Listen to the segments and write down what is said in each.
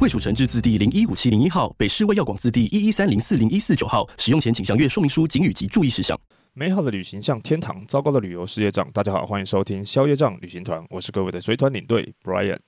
卫署成制字第零一五七零一号，北市卫药广字第一一三零四零一四九号。使用前请详阅说明书、警语及注意事项。美好的旅行像天堂，糟糕的旅游是业障。大家好，欢迎收听宵夜障旅行团，我是各位的随团领队 Brian。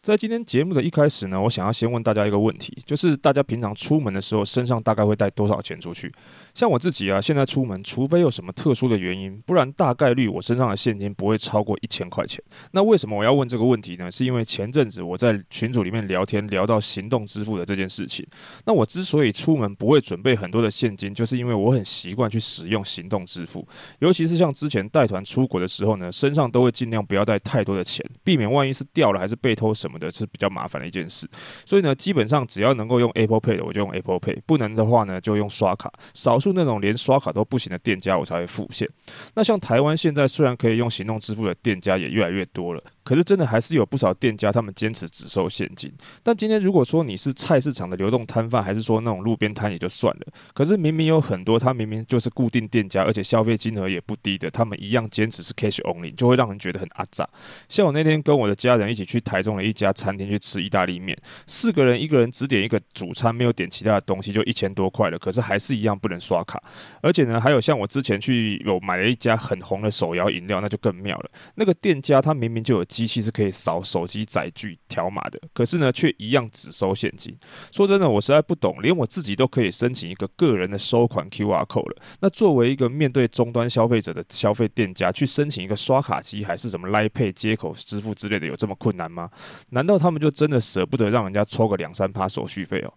在今天节目的一开始呢，我想要先问大家一个问题，就是大家平常出门的时候，身上大概会带多少钱出去？像我自己啊，现在出门，除非有什么特殊的原因，不然大概率我身上的现金不会超过一千块钱。那为什么我要问这个问题呢？是因为前阵子我在群组里面聊天，聊到行动支付的这件事情。那我之所以出门不会准备很多的现金，就是因为我很习惯去使用行动支付，尤其是像之前带团出国的时候呢，身上都会尽量不要带太多的钱，避免万一是掉了还是被偷什么的，是比较麻烦的一件事。所以呢，基本上只要能够用 Apple Pay 的，我就用 Apple Pay；不能的话呢，就用刷卡。少数那种连刷卡都不行的店家，我才会付现。那像台湾现在虽然可以用行动支付的店家也越来越多了，可是真的还是有不少店家他们坚持只收现金。但今天如果说你是菜市场的流动摊贩，还是说那种路边摊也就算了。可是明明有很多他明明就是固定店家，而且消费金额也不低的，他们一样坚持是 cash only，就会让人觉得很阿杂。像我那天跟我的家人一起去台中的一家餐厅。去吃意大利面，四个人一个人只点一个主餐，没有点其他的东西，就一千多块了。可是还是一样不能刷刷卡，而且呢，还有像我之前去有买了一家很红的手摇饮料，那就更妙了。那个店家他明明就有机器是可以扫手机载具条码的，可是呢，却一样只收现金。说真的，我实在不懂，连我自己都可以申请一个个人的收款 QR code 了。那作为一个面对终端消费者的消费店家，去申请一个刷卡机还是什么 Line Pay 接口支付之类的，有这么困难吗？难道他们就真的舍不得让人家抽个两三趴手续费哦，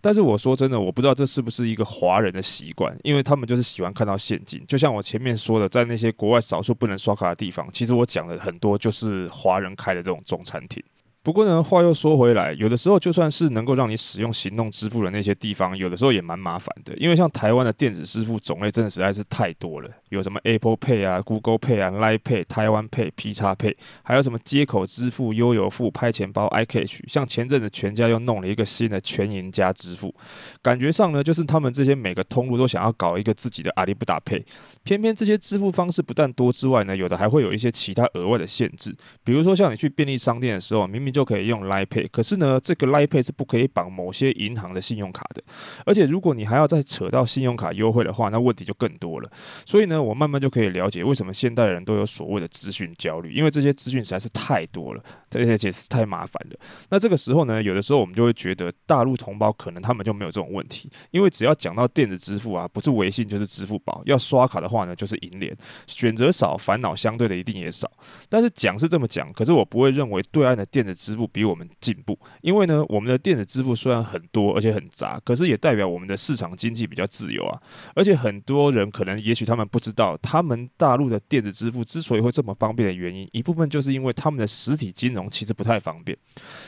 但是我说真的，我不知道这是不是一个华人的习惯，因为他们就是喜欢看到现金。就像我前面说的，在那些国外少数不能刷卡的地方，其实我讲的很多就是华人开的这种中餐厅。不过呢，话又说回来，有的时候就算是能够让你使用行动支付的那些地方，有的时候也蛮麻烦的。因为像台湾的电子支付种类真的实在是太多了，有什么 Apple Pay 啊、Google Pay 啊、Line Pay、台湾 Pay、P 叉 Pay，还有什么接口支付、悠游付、拍钱包、iCash。像前阵子全家又弄了一个新的全银家支付，感觉上呢，就是他们这些每个通路都想要搞一个自己的阿里不达 Pay。偏偏这些支付方式不但多之外呢，有的还会有一些其他额外的限制，比如说像你去便利商店的时候，明明就可以用 Line Pay，可是呢，这个 Line Pay 是不可以绑某些银行的信用卡的。而且如果你还要再扯到信用卡优惠的话，那问题就更多了。所以呢，那我慢慢就可以了解为什么现代人都有所谓的资讯焦虑，因为这些资讯实在是太多了，而且是太麻烦了。那这个时候呢，有的时候我们就会觉得大陆同胞可能他们就没有这种问题，因为只要讲到电子支付啊，不是微信就是支付宝，要刷卡的话呢，就是银联，选择少，烦恼相对的一定也少。但是讲是这么讲，可是我不会认为对岸的电子支付比我们进步，因为呢，我们的电子支付虽然很多而且很杂，可是也代表我们的市场经济比较自由啊。而且很多人可能，也许他们不知道，他们大陆的电子支付之所以会这么方便的原因，一部分就是因为他们的实体金融其实不太方便。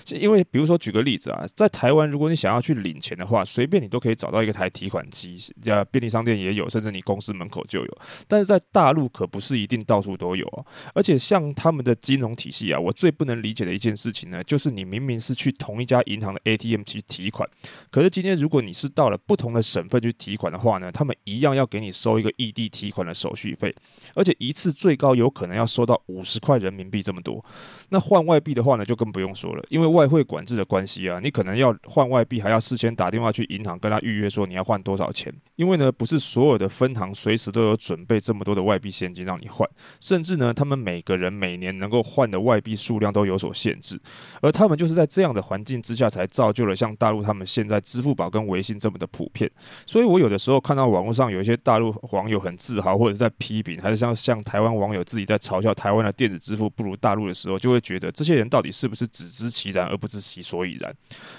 因为比如说举个例子啊，在台湾，如果你想要去领钱的话，随便你都可以找到一个台提款机，呃，便利商店也有，甚至你公司门口就有。但是在大陆可不是一定到处都有啊。而且像他们的金融体系啊，我最不能理解的一件事情呢，就是你明明是去同一家银行的 ATM 去提款，可是今天如果你是到了不同的省份去提款的话呢，他们一样要给你收一个异地提款的手续费，而且一次最高有可能要收到五十块人民币这么多。那换外币的话呢，就更不用说了，因为外汇管制的关系啊，你可能要换外币还要事先打电话去银行跟他预约说你要换多少钱，因为呢不是所有的分行随时都有准备这么多的外币现金让你换，甚至呢他们每个人每年能够换的外币数量都有所限制，而他们就是。在这样的环境之下，才造就了像大陆他们现在支付宝跟微信这么的普遍。所以我有的时候看到网络上有一些大陆网友很自豪，或者在批评，还是像像台湾网友自己在嘲笑台湾的电子支付不如大陆的时候，就会觉得这些人到底是不是只知其然而不知其所以然？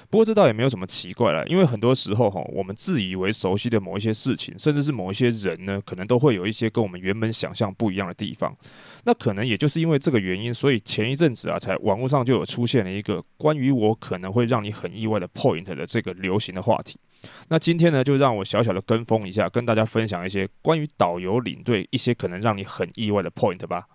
不过这倒也没有什么奇怪了，因为很多时候哈，我们自以为熟悉的某一些事情，甚至是某一些人呢，可能都会有一些跟我们原本想象不一样的地方。那可能也就是因为这个原因，所以前一阵子啊，才网络上就有出现了一个关于我可能会让你很意外的 point 的这个流行的话题。那今天呢，就让我小小的跟风一下，跟大家分享一些关于导游领队一些可能让你很意外的 point 吧。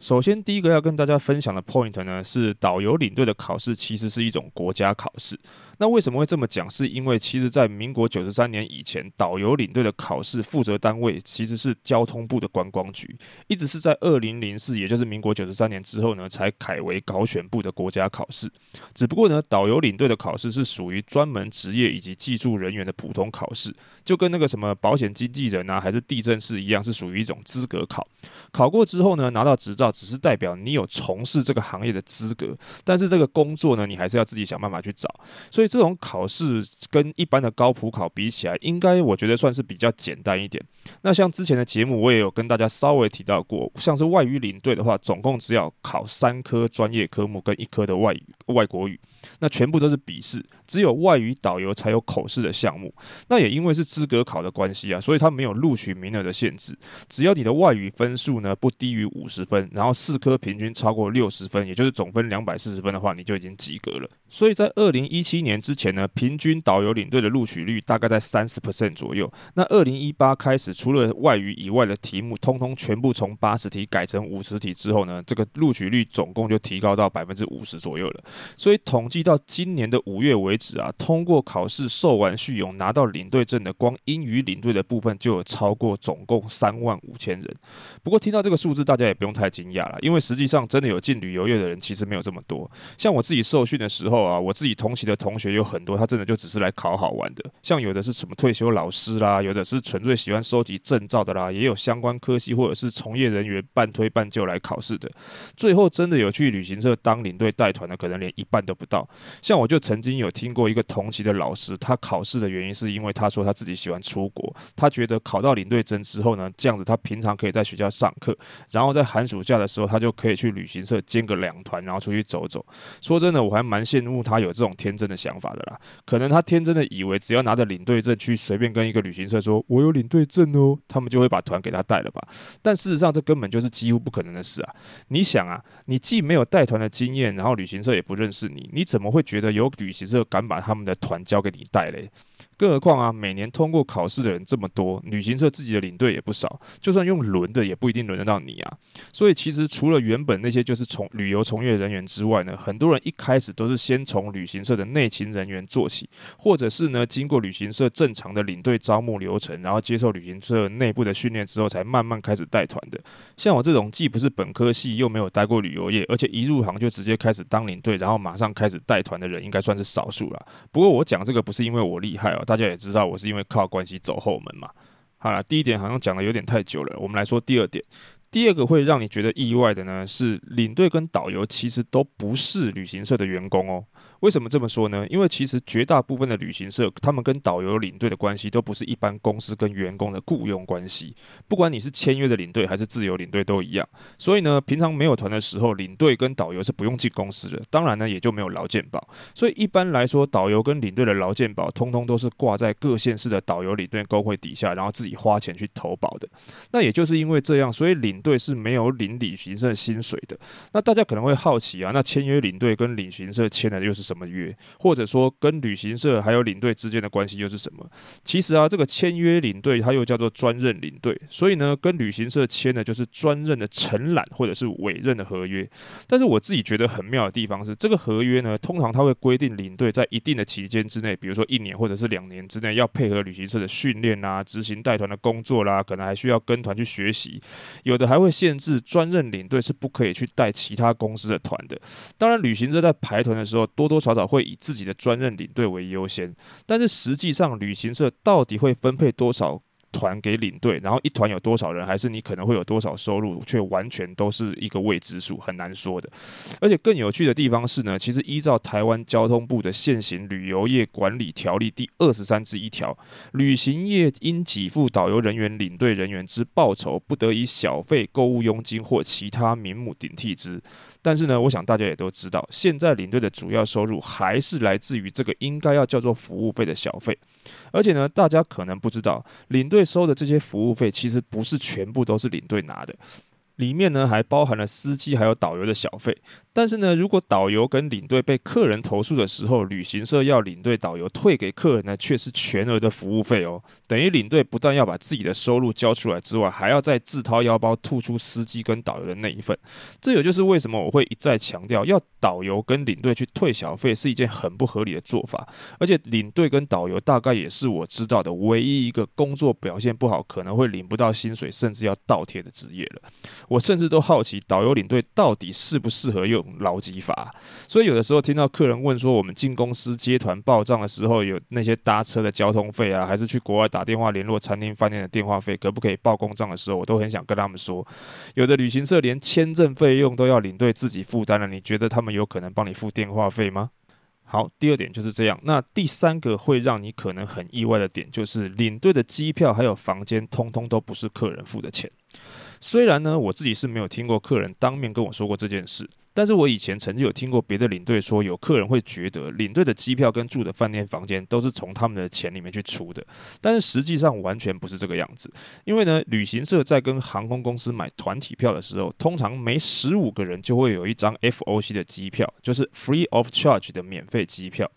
首先，第一个要跟大家分享的 point 呢，是导游领队的考试其实是一种国家考试。那为什么会这么讲？是因为其实，在民国九十三年以前，导游领队的考试负责单位其实是交通部的观光局，一直是在二零零四，也就是民国九十三年之后呢，才改为考选部的国家考试。只不过呢，导游领队的考试是属于专门职业以及技术人员的普通考试，就跟那个什么保险经纪人啊，还是地震士一样，是属于一种资格考。考过之后呢，拿到执照，只是代表你有从事这个行业的资格，但是这个工作呢，你还是要自己想办法去找。所以。这种考试跟一般的高普考比起来，应该我觉得算是比较简单一点。那像之前的节目，我也有跟大家稍微提到过，像是外语领队的话，总共只要考三科专业科目跟一科的外语外国语。那全部都是笔试，只有外语导游才有口试的项目。那也因为是资格考的关系啊，所以它没有录取名额的限制。只要你的外语分数呢不低于五十分，然后四科平均超过六十分，也就是总分两百四十分的话，你就已经及格了。所以在二零一七年之前呢，平均导游领队的录取率大概在三十 percent 左右。那二零一八开始，除了外语以外的题目，通通全部从八十题改成五十题之后呢，这个录取率总共就提高到百分之五十左右了。所以统计到今年的五月为止啊，通过考试、受完训勇、拿到领队证的，光英语领队的部分就有超过总共三万五千人。不过听到这个数字，大家也不用太惊讶了，因为实际上真的有进旅游业的人其实没有这么多。像我自己受训的时候啊，我自己同期的同学有很多，他真的就只是来考好玩的。像有的是什么退休老师啦，有的是纯粹喜欢收集证照的啦，也有相关科系或者是从业人员半推半就来考试的。最后真的有去旅行社当领队带团的，可能连一半都不到。像我就曾经有听过一个同期的老师，他考试的原因是因为他说他自己喜欢出国，他觉得考到领队证之后呢，这样子他平常可以在学校上课，然后在寒暑假的时候他就可以去旅行社兼个两团，然后出去走走。说真的，我还蛮羡慕他有这种天真的想法的啦。可能他天真的以为只要拿着领队证去随便跟一个旅行社说“我有领队证哦”，他们就会把团给他带了吧？但事实上这根本就是几乎不可能的事啊！你想啊，你既没有带团的经验，然后旅行社也不认识你，你怎么会觉得有旅行社敢把他们的团交给你带嘞？更何况啊，每年通过考试的人这么多，旅行社自己的领队也不少，就算用轮的，也不一定轮得到你啊。所以其实除了原本那些就是从旅游从业人员之外呢，很多人一开始都是先从旅行社的内勤人员做起，或者是呢经过旅行社正常的领队招募流程，然后接受旅行社内部的训练之后，才慢慢开始带团的。像我这种既不是本科系，又没有待过旅游业，而且一入行就直接开始当领队，然后马上开始带团的人，应该算是少数了。不过我讲这个不是因为我厉害大家也知道我是因为靠关系走后门嘛。好了，第一点好像讲的有点太久了，我们来说第二点。第二个会让你觉得意外的呢，是领队跟导游其实都不是旅行社的员工哦。为什么这么说呢？因为其实绝大部分的旅行社，他们跟导游领队的关系都不是一般公司跟员工的雇佣关系。不管你是签约的领队还是自由领队都一样。所以呢，平常没有团的时候，领队跟导游是不用进公司的。当然呢，也就没有劳健保。所以一般来说，导游跟领队的劳健保，通通都是挂在各县市的导游领队工会底下，然后自己花钱去投保的。那也就是因为这样，所以领队是没有领旅行社薪水的。那大家可能会好奇啊，那签约领队跟旅行社签的又是什么约？或者说跟旅行社还有领队之间的关系又是什么？其实啊，这个签约领队它又叫做专任领队，所以呢，跟旅行社签的就是专任的承揽或者是委任的合约。但是我自己觉得很妙的地方是，这个合约呢，通常它会规定领队在一定的期间之内，比如说一年或者是两年之内，要配合旅行社的训练啊，执行带团的工作啦，可能还需要跟团去学习。有的还会限制专任领队是不可以去带其他公司的团的。当然，旅行社在排团的时候，多多多少少会以自己的专任领队为优先，但是实际上旅行社到底会分配多少团给领队，然后一团有多少人，还是你可能会有多少收入，却完全都是一个未知数，很难说的。而且更有趣的地方是呢，其实依照台湾交通部的现行旅游业管理条例第二十三之一条，旅行业应给付导游人员、领队人员之报酬，不得以小费、购物佣金或其他名目顶替之。但是呢，我想大家也都知道，现在领队的主要收入还是来自于这个应该要叫做服务费的小费。而且呢，大家可能不知道，领队收的这些服务费其实不是全部都是领队拿的。里面呢还包含了司机还有导游的小费。但是呢，如果导游跟领队被客人投诉的时候，旅行社要领队导游退给客人呢，却是全额的服务费哦。等于领队不但要把自己的收入交出来之外，还要再自掏腰包吐出司机跟导游的那一份。这也就是为什么我会一再强调，要导游跟领队去退小费是一件很不合理的做法。而且领队跟导游大概也是我知道的唯一一个工作表现不好，可能会领不到薪水，甚至要倒贴的职业了。我甚至都好奇，导游领队到底适不适合用劳基法，所以有的时候听到客人问说，我们进公司接团报账的时候，有那些搭车的交通费啊，还是去国外打电话联络餐厅饭店的电话费，可不可以报公账的时候，我都很想跟他们说，有的旅行社连签证费用都要领队自己负担了，你觉得他们有可能帮你付电话费吗？好，第二点就是这样。那第三个会让你可能很意外的点，就是领队的机票还有房间，通通都不是客人付的钱。虽然呢，我自己是没有听过客人当面跟我说过这件事。但是我以前曾经有听过别的领队说，有客人会觉得领队的机票跟住的饭店房间都是从他们的钱里面去出的，但是实际上完全不是这个样子。因为呢，旅行社在跟航空公司买团体票的时候，通常每十五个人就会有一张 FOC 的机票，就是 Free of Charge 的免费机票。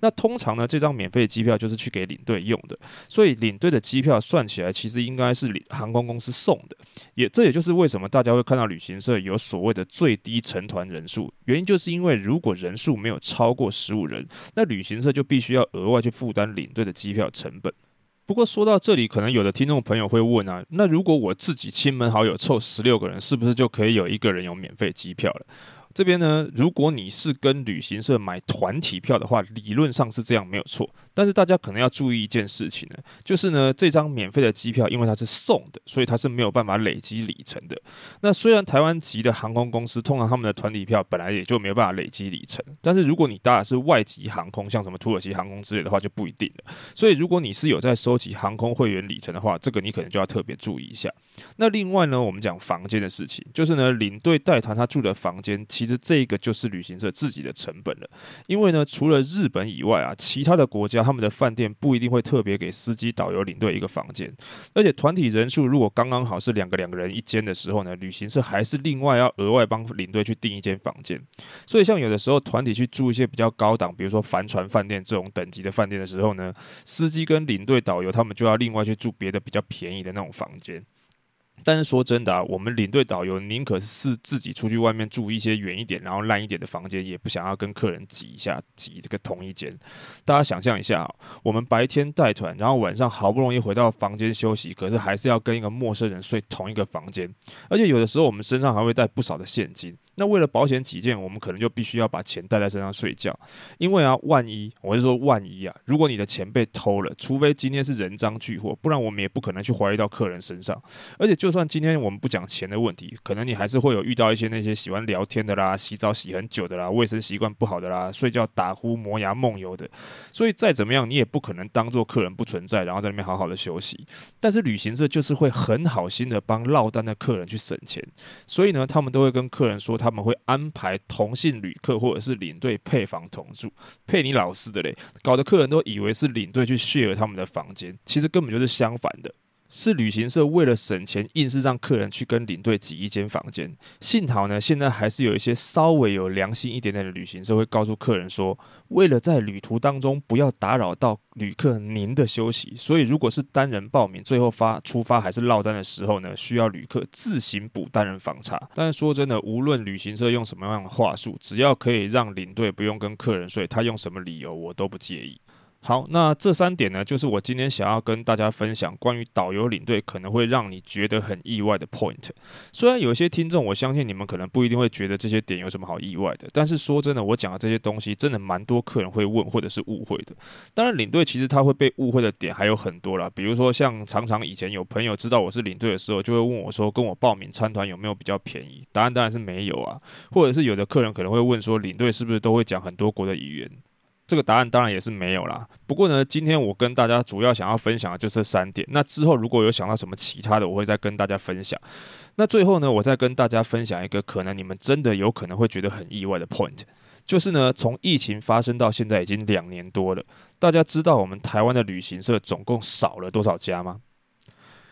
那通常呢，这张免费机票就是去给领队用的，所以领队的机票算起来其实应该是领航空公司送的。也这也就是为什么大家会看到旅行社有所谓的最低成团人数，原因就是因为如果人数没有超过十五人，那旅行社就必须要额外去负担领队的机票成本。不过说到这里，可能有的听众朋友会问啊，那如果我自己亲朋好友凑十六个人，是不是就可以有一个人有免费机票了？这边呢，如果你是跟旅行社买团体票的话，理论上是这样，没有错。但是大家可能要注意一件事情呢，就是呢，这张免费的机票，因为它是送的，所以它是没有办法累积里程的。那虽然台湾籍的航空公司通常他们的团体票本来也就没有办法累积里程，但是如果你搭的是外籍航空，像什么土耳其航空之类的话，就不一定了。所以如果你是有在收集航空会员里程的话，这个你可能就要特别注意一下。那另外呢，我们讲房间的事情，就是呢，领队带团他住的房间，其其实这个就是旅行社自己的成本了。因为呢，除了日本以外啊，其他的国家。他们的饭店不一定会特别给司机、导游、领队一个房间，而且团体人数如果刚刚好是两个两个人一间的时候呢，旅行社还是另外要额外帮领队去订一间房间。所以像有的时候团体去住一些比较高档，比如说帆船饭店这种等级的饭店的时候呢，司机跟领队、导游他们就要另外去住别的比较便宜的那种房间。但是说真的啊，我们领队导游宁可是自己出去外面住一些远一点，然后烂一点的房间，也不想要跟客人挤一下，挤这个同一间。大家想象一下，我们白天带团，然后晚上好不容易回到房间休息，可是还是要跟一个陌生人睡同一个房间，而且有的时候我们身上还会带不少的现金。那为了保险起见，我们可能就必须要把钱带在身上睡觉，因为啊，万一我是说万一啊，如果你的钱被偷了，除非今天是人赃俱获，不然我们也不可能去怀疑到客人身上。而且就算今天我们不讲钱的问题，可能你还是会有遇到一些那些喜欢聊天的啦，洗澡洗很久的啦，卫生习惯不好的啦，睡觉打呼磨牙梦游的。所以再怎么样，你也不可能当做客人不存在，然后在里面好好的休息。但是旅行社就是会很好心的帮落单的客人去省钱，所以呢，他们都会跟客人说他。他们会安排同性旅客或者是领队配房同住，配你老师的嘞，搞得客人都以为是领队去睡了他们的房间，其实根本就是相反的。是旅行社为了省钱，硬是让客人去跟领队挤一间房间。幸好呢，现在还是有一些稍微有良心一点点的旅行社会告诉客人说，为了在旅途当中不要打扰到旅客您的休息，所以如果是单人报名，最后发出发还是落单的时候呢，需要旅客自行补单人房差。但是说真的，无论旅行社用什么样的话术，只要可以让领队不用跟客人睡，他用什么理由我都不介意。好，那这三点呢，就是我今天想要跟大家分享关于导游领队可能会让你觉得很意外的 point。虽然有些听众，我相信你们可能不一定会觉得这些点有什么好意外的，但是说真的，我讲的这些东西真的蛮多客人会问或者是误会的。当然，领队其实他会被误会的点还有很多啦，比如说像常常以前有朋友知道我是领队的时候，就会问我说，跟我报名参团有没有比较便宜？答案当然是没有啊。或者是有的客人可能会问说，领队是不是都会讲很多国的语言？这个答案当然也是没有啦。不过呢，今天我跟大家主要想要分享的就是这三点。那之后如果有想到什么其他的，我会再跟大家分享。那最后呢，我再跟大家分享一个可能你们真的有可能会觉得很意外的 point，就是呢，从疫情发生到现在已经两年多了，大家知道我们台湾的旅行社总共少了多少家吗？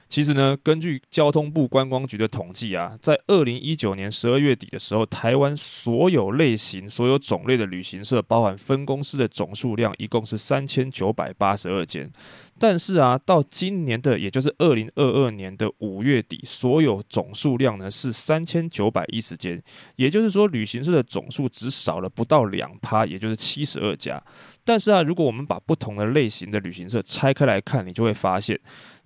其实呢，根据交通部观光局的统计啊，在二零一九年十二月底的时候，台湾所有类型、所有种类的旅行社，包含分公司的总数量，一共是三千九百八十二间。但是啊，到今年的，也就是二零二二年的五月底，所有总数量呢是三千九百一十间，也就是说，旅行社的总数只少了不到两趴，也就是七十二家。但是啊，如果我们把不同的类型的旅行社拆开来看，你就会发现。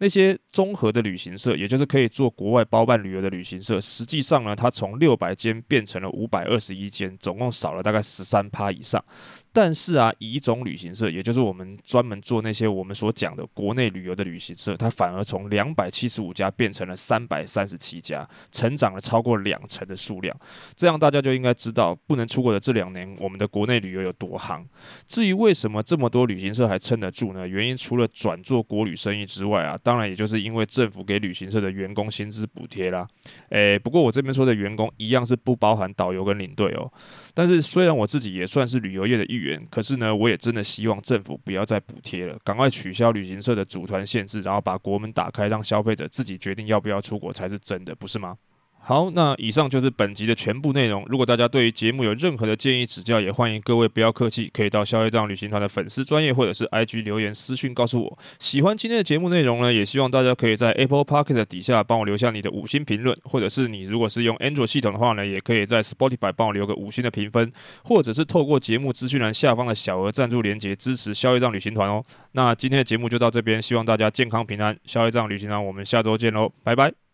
那些综合的旅行社，也就是可以做国外包办旅游的旅行社，实际上呢，它从六百间变成了五百二十一间，总共少了大概十三趴以上。但是啊，乙种旅行社，也就是我们专门做那些我们所讲的国内旅游的旅行社，它反而从两百七十五家变成了三百三十七家，成长了超过两成的数量。这样大家就应该知道，不能出国的这两年，我们的国内旅游有多夯。至于为什么这么多旅行社还撑得住呢？原因除了转做国旅生意之外啊。当然，也就是因为政府给旅行社的员工薪资补贴啦。诶，不过我这边说的员工一样是不包含导游跟领队哦。但是虽然我自己也算是旅游业的一员，可是呢，我也真的希望政府不要再补贴了，赶快取消旅行社的组团限制，然后把国门打开，让消费者自己决定要不要出国才是真的，不是吗？好，那以上就是本集的全部内容。如果大家对于节目有任何的建议指教，也欢迎各位不要客气，可以到消业障旅行团的粉丝专业或者是 IG 留言私讯告诉我。喜欢今天的节目内容呢，也希望大家可以在 Apple Pocket 底下帮我留下你的五星评论，或者是你如果是用 Android 系统的话呢，也可以在 Spotify 帮我留个五星的评分，或者是透过节目资讯栏下方的小额赞助连接支持消业障旅行团哦。那今天的节目就到这边，希望大家健康平安。消业障旅行团，我们下周见喽，拜拜。